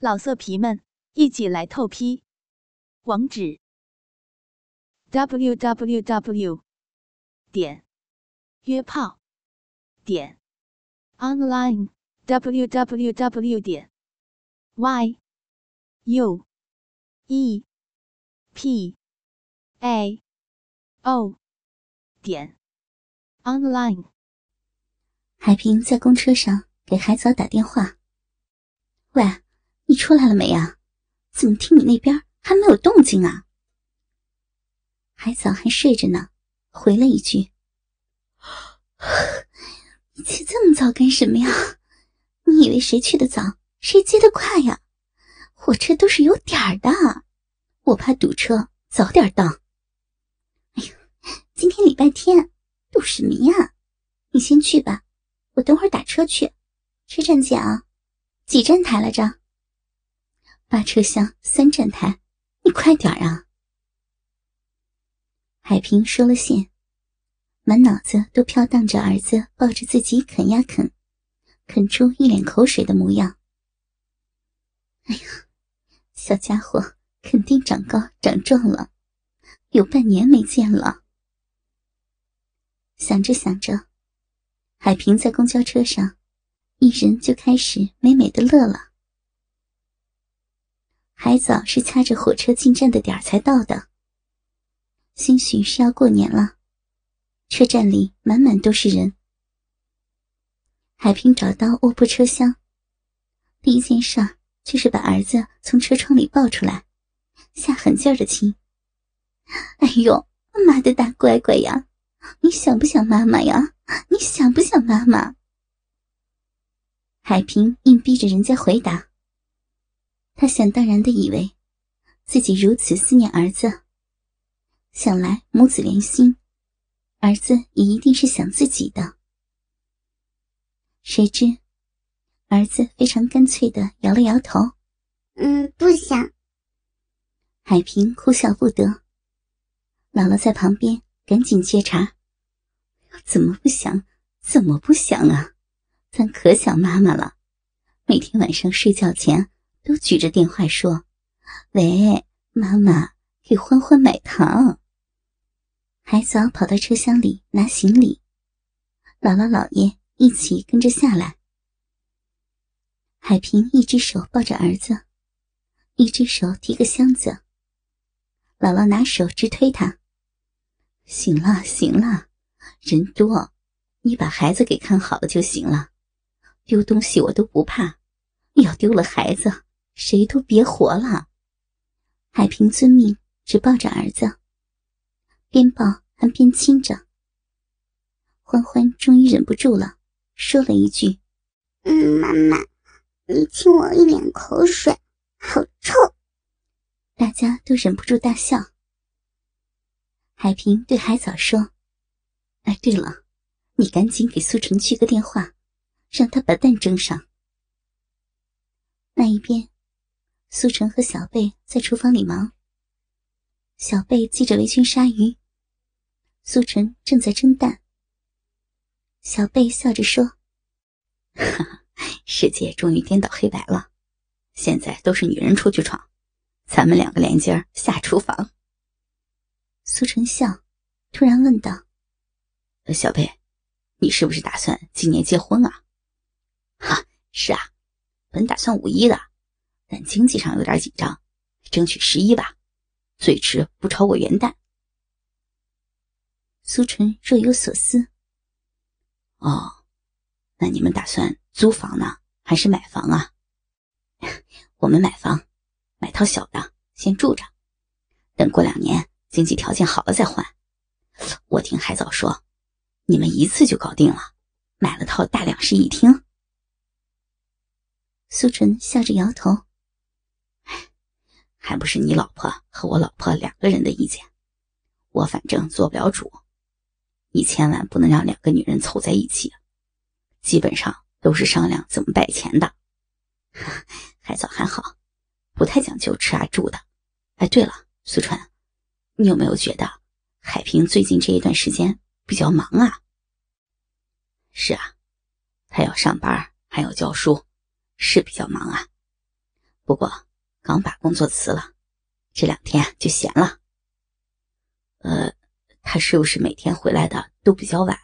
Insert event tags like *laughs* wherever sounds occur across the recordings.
老色皮们，一起来透批！网址：w w w 点约炮点 online w w w 点 y u e p a o 点 online。海平在公车上给海藻打电话：“喂。”你出来了没呀？怎么听你那边还没有动静啊？海藻还睡着呢，回了一句：“你起这么早干什么呀？你以为谁去的早，谁接的快呀？火车都是有点儿的，我怕堵车，早点到。哎呦，今天礼拜天，堵什么呀？你先去吧，我等会儿打车去。车站见啊，几站台来着？”八车厢三站台，你快点啊！海平收了线，满脑子都飘荡着儿子抱着自己啃呀啃，啃出一脸口水的模样。哎呀，小家伙肯定长高长壮了，有半年没见了。想着想着，海平在公交车上，一人就开始美美的乐了。海藻是掐着火车进站的点儿才到的，兴许是要过年了，车站里满满都是人。海平找到卧铺车厢，第一件事就是把儿子从车窗里抱出来，下狠劲儿的亲。*laughs* 哎呦，妈的大乖乖呀，你想不想妈妈呀？你想不想妈妈？海平硬逼着人家回答。他想当然的以为，自己如此思念儿子，想来母子连心，儿子也一定是想自己的。谁知，儿子非常干脆的摇了摇头：“嗯，不想。”海平哭笑不得。姥姥在旁边赶紧接茬：“怎么不想？怎么不想啊？咱可想妈妈了，每天晚上睡觉前。”都举着电话说：“喂，妈妈，给欢欢买糖。”海藻跑到车厢里拿行李，姥姥姥爷一起跟着下来。海平一只手抱着儿子，一只手提个箱子。姥姥拿手直推他：“行了，行了，人多，你把孩子给看好了就行了。丢东西我都不怕，要丢了孩子。”谁都别活了！海平遵命，只抱着儿子，边抱还边亲着。欢欢终于忍不住了，说了一句：“嗯，妈妈，你亲我一脸口水，好臭！”大家都忍不住大笑。海平对海藻说：“哎，对了，你赶紧给苏纯去个电话，让他把蛋蒸上。”那一边。苏晨和小贝在厨房里忙。小贝系着围裙杀鱼，苏晨正在蒸蛋。小贝笑着说：“哈哈，世界终于颠倒黑白了，现在都是女人出去闯，咱们两个连襟下厨房。”苏晨笑，突然问道：“小贝，你是不是打算今年结婚啊？”“哈，是啊，本打算五一的。”但经济上有点紧张，争取十一吧，最迟不超过元旦。苏纯若有所思。哦，那你们打算租房呢，还是买房啊？*laughs* 我们买房，买套小的先住着，等过两年经济条件好了再换。我听海藻说，你们一次就搞定了，买了套大两室一厅。苏纯笑着摇头。还不是你老婆和我老婆两个人的意见，我反正做不了主。你千万不能让两个女人凑在一起，基本上都是商量怎么摆钱的。海藻还好，不太讲究吃啊住的。哎，对了，苏川，你有没有觉得海平最近这一段时间比较忙啊？是啊，他要上班，还要教书，是比较忙啊。不过刚把工作辞了，这两天就闲了。呃，他是不是每天回来的都比较晚？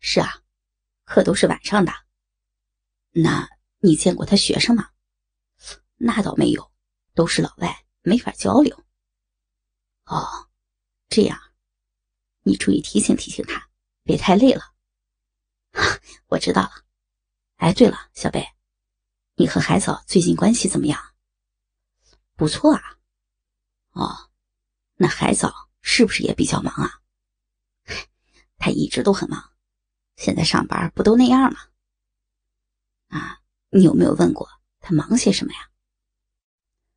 是啊，课都是晚上的。那你见过他学生吗？那倒没有，都是老外，没法交流。哦，这样，你注意提醒提醒他，别太累了。*laughs* 我知道了。哎，对了，小贝，你和海藻最近关系怎么样？不错啊。哦，那海藻是不是也比较忙啊？他一直都很忙，现在上班不都那样吗？啊，你有没有问过他忙些什么呀？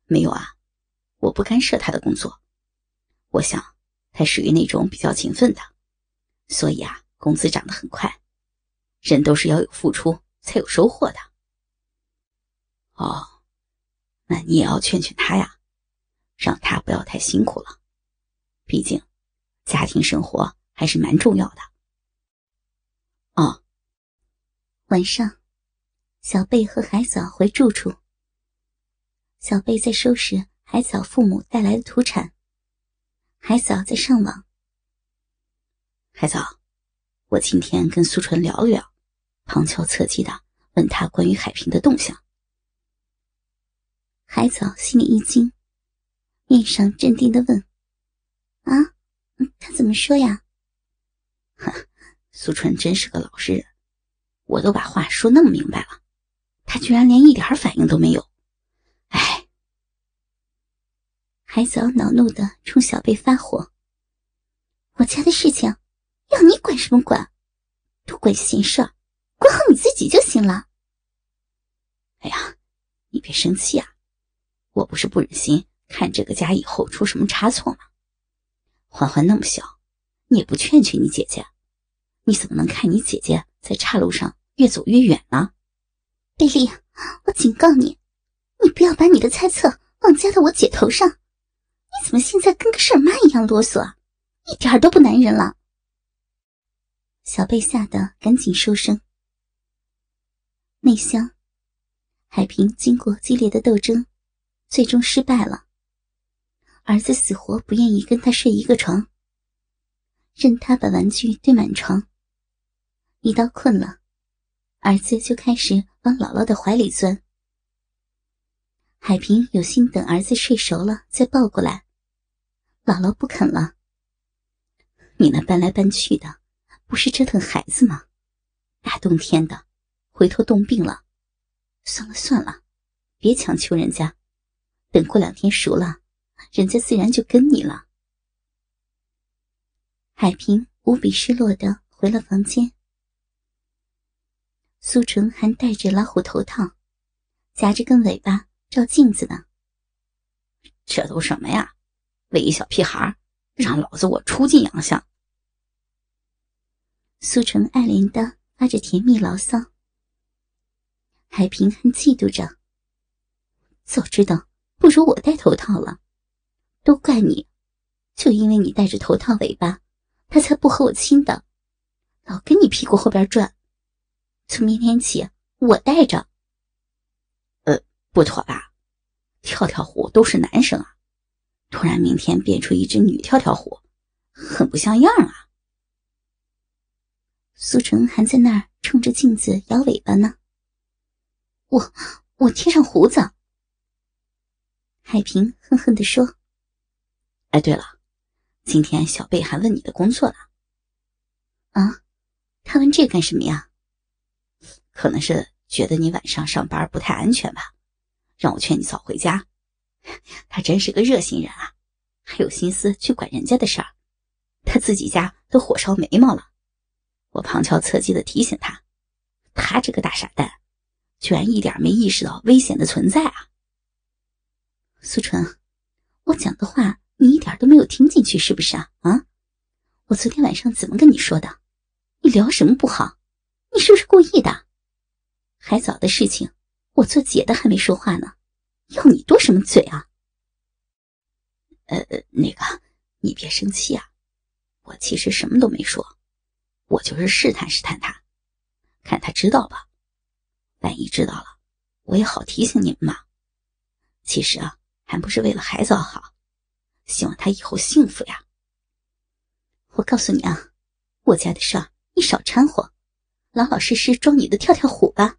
没有啊，我不干涉他的工作。我想他属于那种比较勤奋的，所以啊，工资涨得很快。人都是要有付出才有收获的。哦，那你也要劝劝他呀，让他不要太辛苦了。毕竟，家庭生活还是蛮重要的。哦，晚上。小贝和海藻回住处。小贝在收拾海藻父母带来的土产，海藻在上网。海藻，我今天跟苏纯聊了聊，旁敲侧击的问他关于海平的动向。海藻心里一惊，面上镇定的问：“啊，他怎么说呀？”哼，苏纯真是个老实人，我都把话说那么明白了。他居然连一点反应都没有，哎！海藻恼怒的冲小贝发火：“我家的事情，要你管什么管？多管闲事，管好你自己就行了。”哎呀，你别生气啊！我不是不忍心看这个家以后出什么差错吗？欢欢那么小，你也不劝劝你姐姐，你怎么能看你姐姐在岔路上越走越远呢？贝利，我警告你，你不要把你的猜测妄加到我姐头上。你怎么现在跟个事儿妈一样啰嗦，一点都不男人了？小贝吓得赶紧收声。内乡，海平经过激烈的斗争，最终失败了。儿子死活不愿意跟他睡一个床，任他把玩具堆满床。一到困了。儿子就开始往姥姥的怀里钻。海平有心等儿子睡熟了再抱过来，姥姥不肯了。你那搬来搬去的，不是折腾孩子吗？大冬天的，回头冻病了。算了算了，别强求人家，等过两天熟了，人家自然就跟你了。海平无比失落的回了房间。苏纯还戴着老虎头套，夹着根尾巴照镜子呢。这都什么呀？为一小屁孩，让老子我出尽洋相。苏纯爱怜的发着甜蜜牢骚。海平还嫉妒着，早知道不如我戴头套了。都怪你，就因为你戴着头套尾巴，他才不和我亲的，老跟你屁股后边转。从明天起，我带着。呃，不妥吧？跳跳虎都是男生啊，突然明天变出一只女跳跳虎，很不像样啊。苏纯还在那儿冲着镜子摇尾巴呢。我我贴上胡子。海平恨恨地说：“哎，对了，今天小贝还问你的工作呢。啊，他问这干什么呀？”可能是觉得你晚上上班不太安全吧，让我劝你早回家。他真是个热心人啊，还有心思去管人家的事儿，他自己家都火烧眉毛了。我旁敲侧击的提醒他，他这个大傻蛋，居然一点没意识到危险的存在啊！苏纯，我讲的话你一点都没有听进去是不是啊？啊，我昨天晚上怎么跟你说的？你聊什么不好？你是不是故意的？海藻的事情，我做姐的还没说话呢，要你多什么嘴啊？呃，那个，你别生气啊，我其实什么都没说，我就是试探试探他，看他知道吧。万一知道了，我也好提醒你们嘛。其实啊，还不是为了孩子好，希望他以后幸福呀。我告诉你啊，我家的事你少掺和，老老实实装你的跳跳虎吧。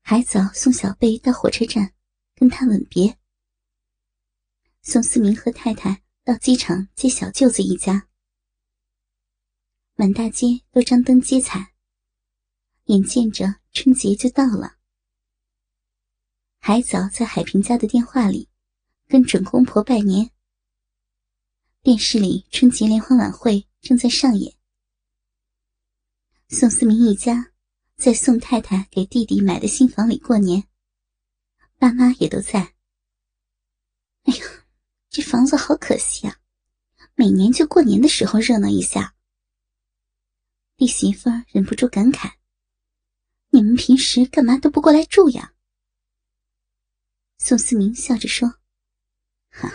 海藻送小贝到火车站，跟他吻别。宋思明和太太到机场接小舅子一家，满大街都张灯结彩，眼见着春节就到了。海藻在海平家的电话里跟准公婆拜年。电视里春节联欢晚会正在上演，宋思明一家在宋太太给弟弟买的新房里过年，爸妈也都在。哎呀！这房子好可惜啊！每年就过年的时候热闹一下。弟媳妇忍不住感慨：“你们平时干嘛都不过来住呀？”宋思明笑着说：“哈，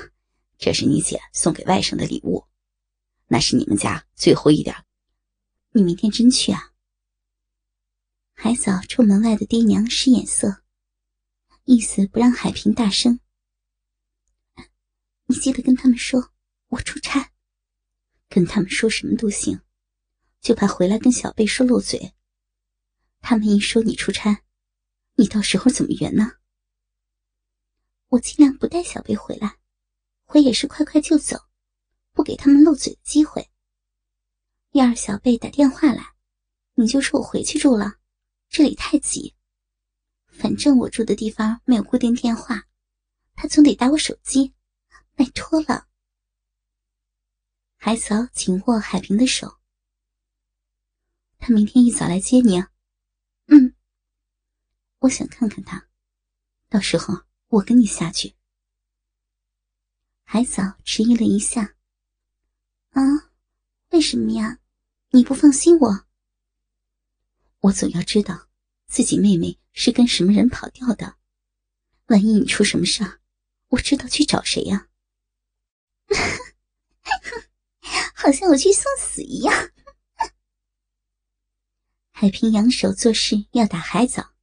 这是你姐送给外甥的礼物，那是你们家最后一点。你明天真去啊？”海藻冲门外的爹娘使眼色，意思不让海平大声。你记得跟他们说，我出差。跟他们说什么都行，就怕回来跟小贝说漏嘴。他们一说你出差，你到时候怎么圆呢？我尽量不带小贝回来，回也是快快就走，不给他们漏嘴的机会。要是小贝打电话来，你就说我回去住了，这里太挤。反正我住的地方没有固定电话，他总得打我手机。拜托了，海嫂紧握海平的手。他明天一早来接你啊。嗯，我想看看他，到时候我跟你下去。海藻迟疑了一下。啊，为什么呀？你不放心我？我总要知道自己妹妹是跟什么人跑掉的。万一你出什么事儿，我知道去找谁呀。*laughs* 好像我去送死一样。海平扬手做事要打海藻，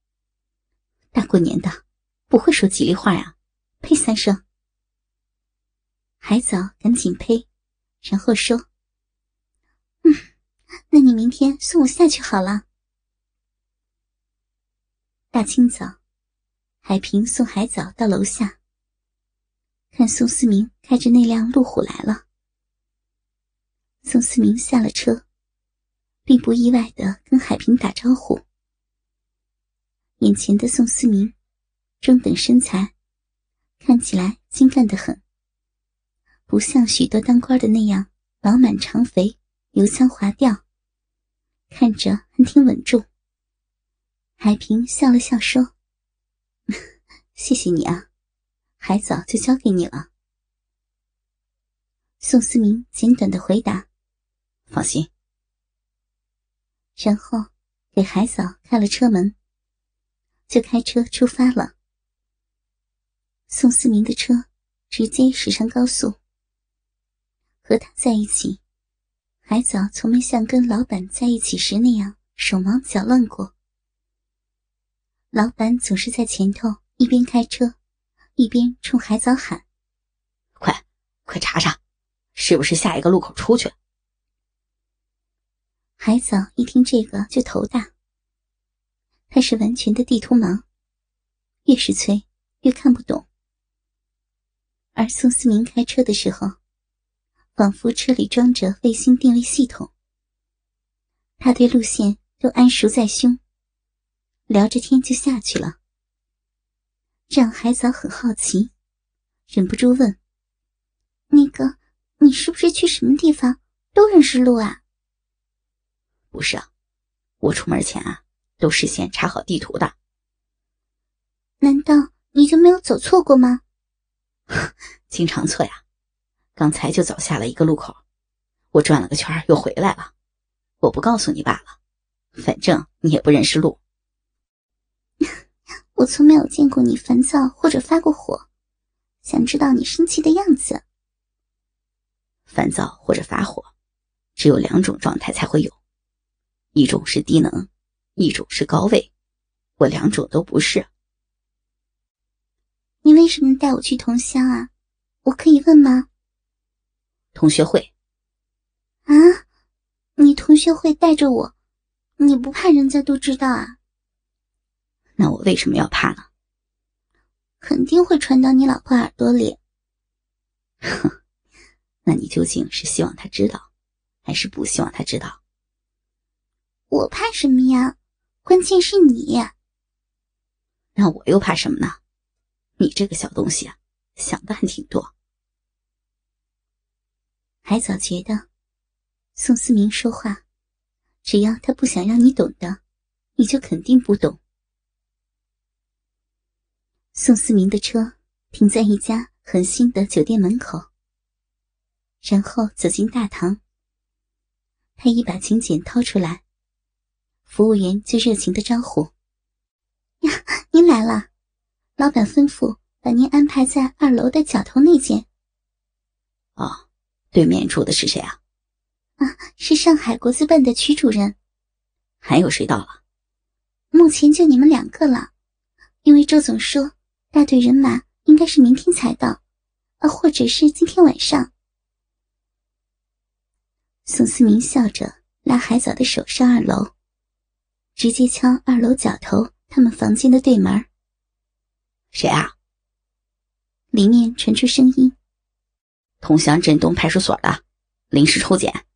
大过年的不会说吉利话呀，呸三声。海藻赶紧呸，然后说：“嗯，那你明天送我下去好了。”大清早，海平送海藻到楼下。看宋思明开着那辆路虎来了，宋思明下了车，并不意外的跟海平打招呼。眼前的宋思明，中等身材，看起来精干的很，不像许多当官的那样饱满长肥、油腔滑调，看着还挺稳重。海平笑了笑说：“谢谢你啊。”海藻就交给你了。宋思明简短的回答：“放心。”然后给海藻开了车门，就开车出发了。宋思明的车直接驶上高速。和他在一起，海藻从没像跟老板在一起时那样手忙脚乱过。老板总是在前头一边开车。一边冲海藻喊：“快，快查查，是不是下一个路口出去？”海藻一听这个就头大。他是完全的地图盲，越是催越看不懂。而宋思明开车的时候，仿佛车里装着卫星定位系统，他对路线都谙熟在胸，聊着天就下去了。让海藻很好奇，忍不住问：“那个，你是不是去什么地方都认识路啊？”“不是啊，我出门前啊都事先查好地图的。”“难道你就没有走错过吗？”“ *laughs* 经常错呀，刚才就走下了一个路口，我转了个圈又回来了。我不告诉你罢了，反正你也不认识路。*laughs* ”我从没有见过你烦躁或者发过火，想知道你生气的样子。烦躁或者发火，只有两种状态才会有，一种是低能，一种是高位，我两种都不是。为什么带我去同乡啊？我可以问吗？同学会。啊，你同学会带着我，你不怕人家都知道啊？那我为什么要怕呢？肯定会传到你老婆耳朵里。哼，*laughs* 那你究竟是希望他知道，还是不希望他知道？我怕什么呀？关键是你。那我又怕什么呢？你这个小东西啊，想的还挺多。海藻觉得，宋思明说话，只要他不想让你懂的，你就肯定不懂。宋思明的车停在一家很新的酒店门口，然后走进大堂。他一把请柬掏出来，服务员就热情的招呼：“ *laughs* 呀，您来了，老板吩咐把您安排在二楼的角头那间。”哦，对面住的是谁啊？啊，是上海国资办的曲主任。还有谁到了？目前就你们两个了，因为周总说。大队人马应该是明天才到，啊，或者是今天晚上。宋思明笑着拉海藻的手上二楼，直接敲二楼角头他们房间的对门。谁啊？里面传出声音：“桐乡镇东派出所的，临时抽检。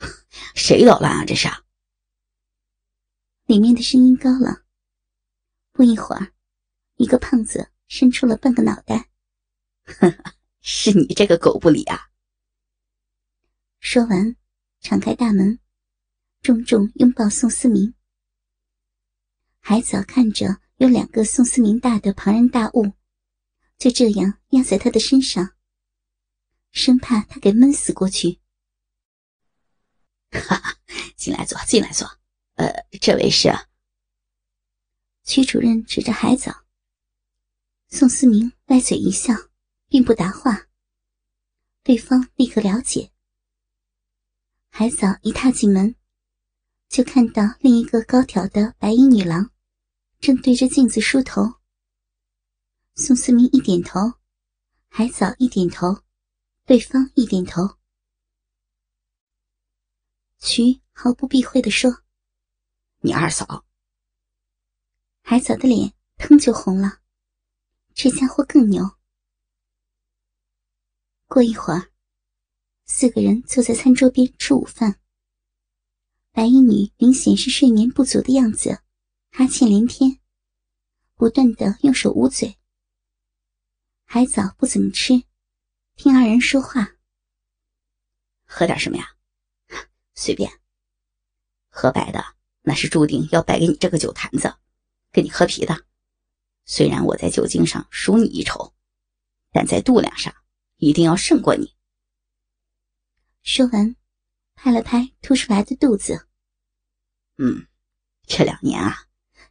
*laughs* ”谁捣乱啊？这是？里面的声音高了。不一会儿。一个胖子伸出了半个脑袋，*laughs* 是你这个狗不理啊！说完，敞开大门，重重拥抱宋思明。海藻看着有两个宋思明大的庞然大物，就这样压在他的身上，生怕他给闷死过去。哈哈，进来坐，进来坐。呃，这位是曲主任，指着海藻。宋思明歪嘴一笑，并不答话。对方立刻了解。海藻一踏进门，就看到另一个高挑的白衣女郎，正对着镜子梳头。宋思明一点头，海藻一点头，对方一点头。徐毫不避讳的说：“你二嫂。”海藻的脸腾就红了。这家伙更牛。过一会儿，四个人坐在餐桌边吃午饭。白衣女明显是睡眠不足的样子，哈欠连天，不断的用手捂嘴。海藻不怎么吃，听二人说话。喝点什么呀？随便。喝白的那是注定要败给你这个酒坛子，跟你喝啤的。虽然我在酒精上输你一筹，但在度量上一定要胜过你。说完，拍了拍凸出来的肚子。嗯，这两年啊，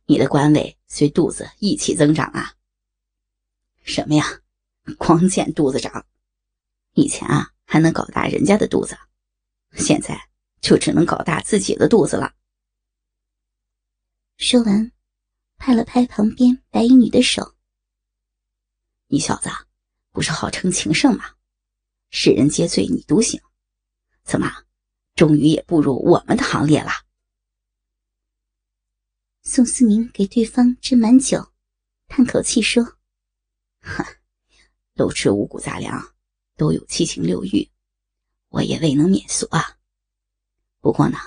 你的官位随肚子一起增长啊。什么呀？光见肚子长，以前啊还能搞大人家的肚子，现在就只能搞大自己的肚子了。说完。拍了拍旁边白衣女的手。你小子不是号称情圣吗？世人皆醉你独醒，怎么，终于也步入我们的行列了？宋思明给对方斟满酒，叹口气说：“哼，都吃五谷杂粮，都有七情六欲，我也未能免俗啊。不过呢，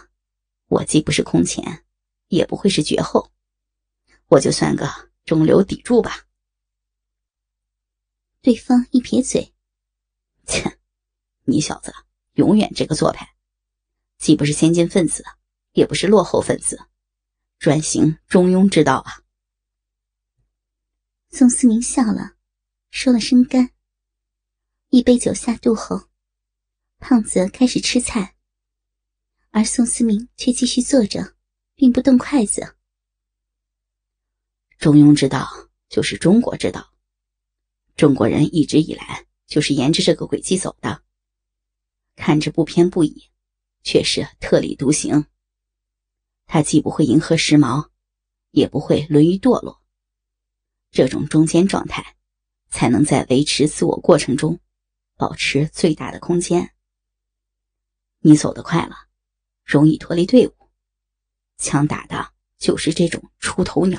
我既不是空前，也不会是绝后。”我就算个中流砥柱吧。对方一撇嘴：“切，你小子永远这个做派，既不是先进分子，也不是落后分子，转型中庸之道啊。”宋思明笑了，说了声干。一杯酒下肚后，胖子开始吃菜，而宋思明却继续坐着，并不动筷子。中庸之道就是中国之道，中国人一直以来就是沿着这个轨迹走的。看着不偏不倚，却是特立独行。他既不会迎合时髦，也不会沦于堕落。这种中间状态才能在维持自我过程中保持最大的空间。你走得快了，容易脱离队伍，枪打的就是这种出头鸟。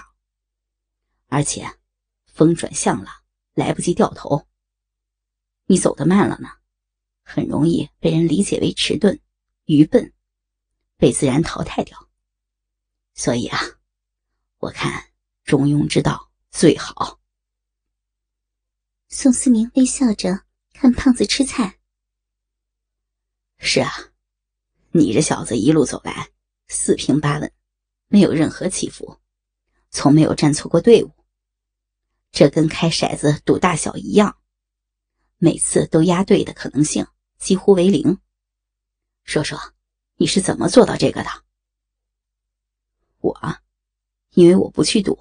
而且，风转向了，来不及掉头。你走得慢了呢，很容易被人理解为迟钝、愚笨，被自然淘汰掉。所以啊，我看中庸之道最好。宋思明微笑着看胖子吃菜。是啊，你这小子一路走来四平八稳，没有任何起伏，从没有站错过队伍。这跟开骰子赌大小一样，每次都押对的可能性几乎为零。说说，你是怎么做到这个的？我，因为我不去赌，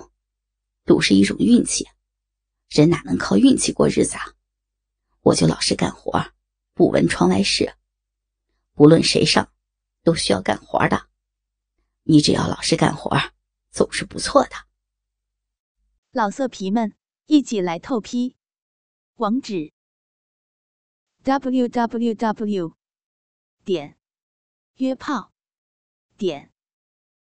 赌是一种运气，人哪能靠运气过日子啊？我就老实干活，不闻窗外事。不论谁上，都需要干活的。你只要老实干活，总是不错的。老色皮们。一起来透批，网址：w w w 点约炮点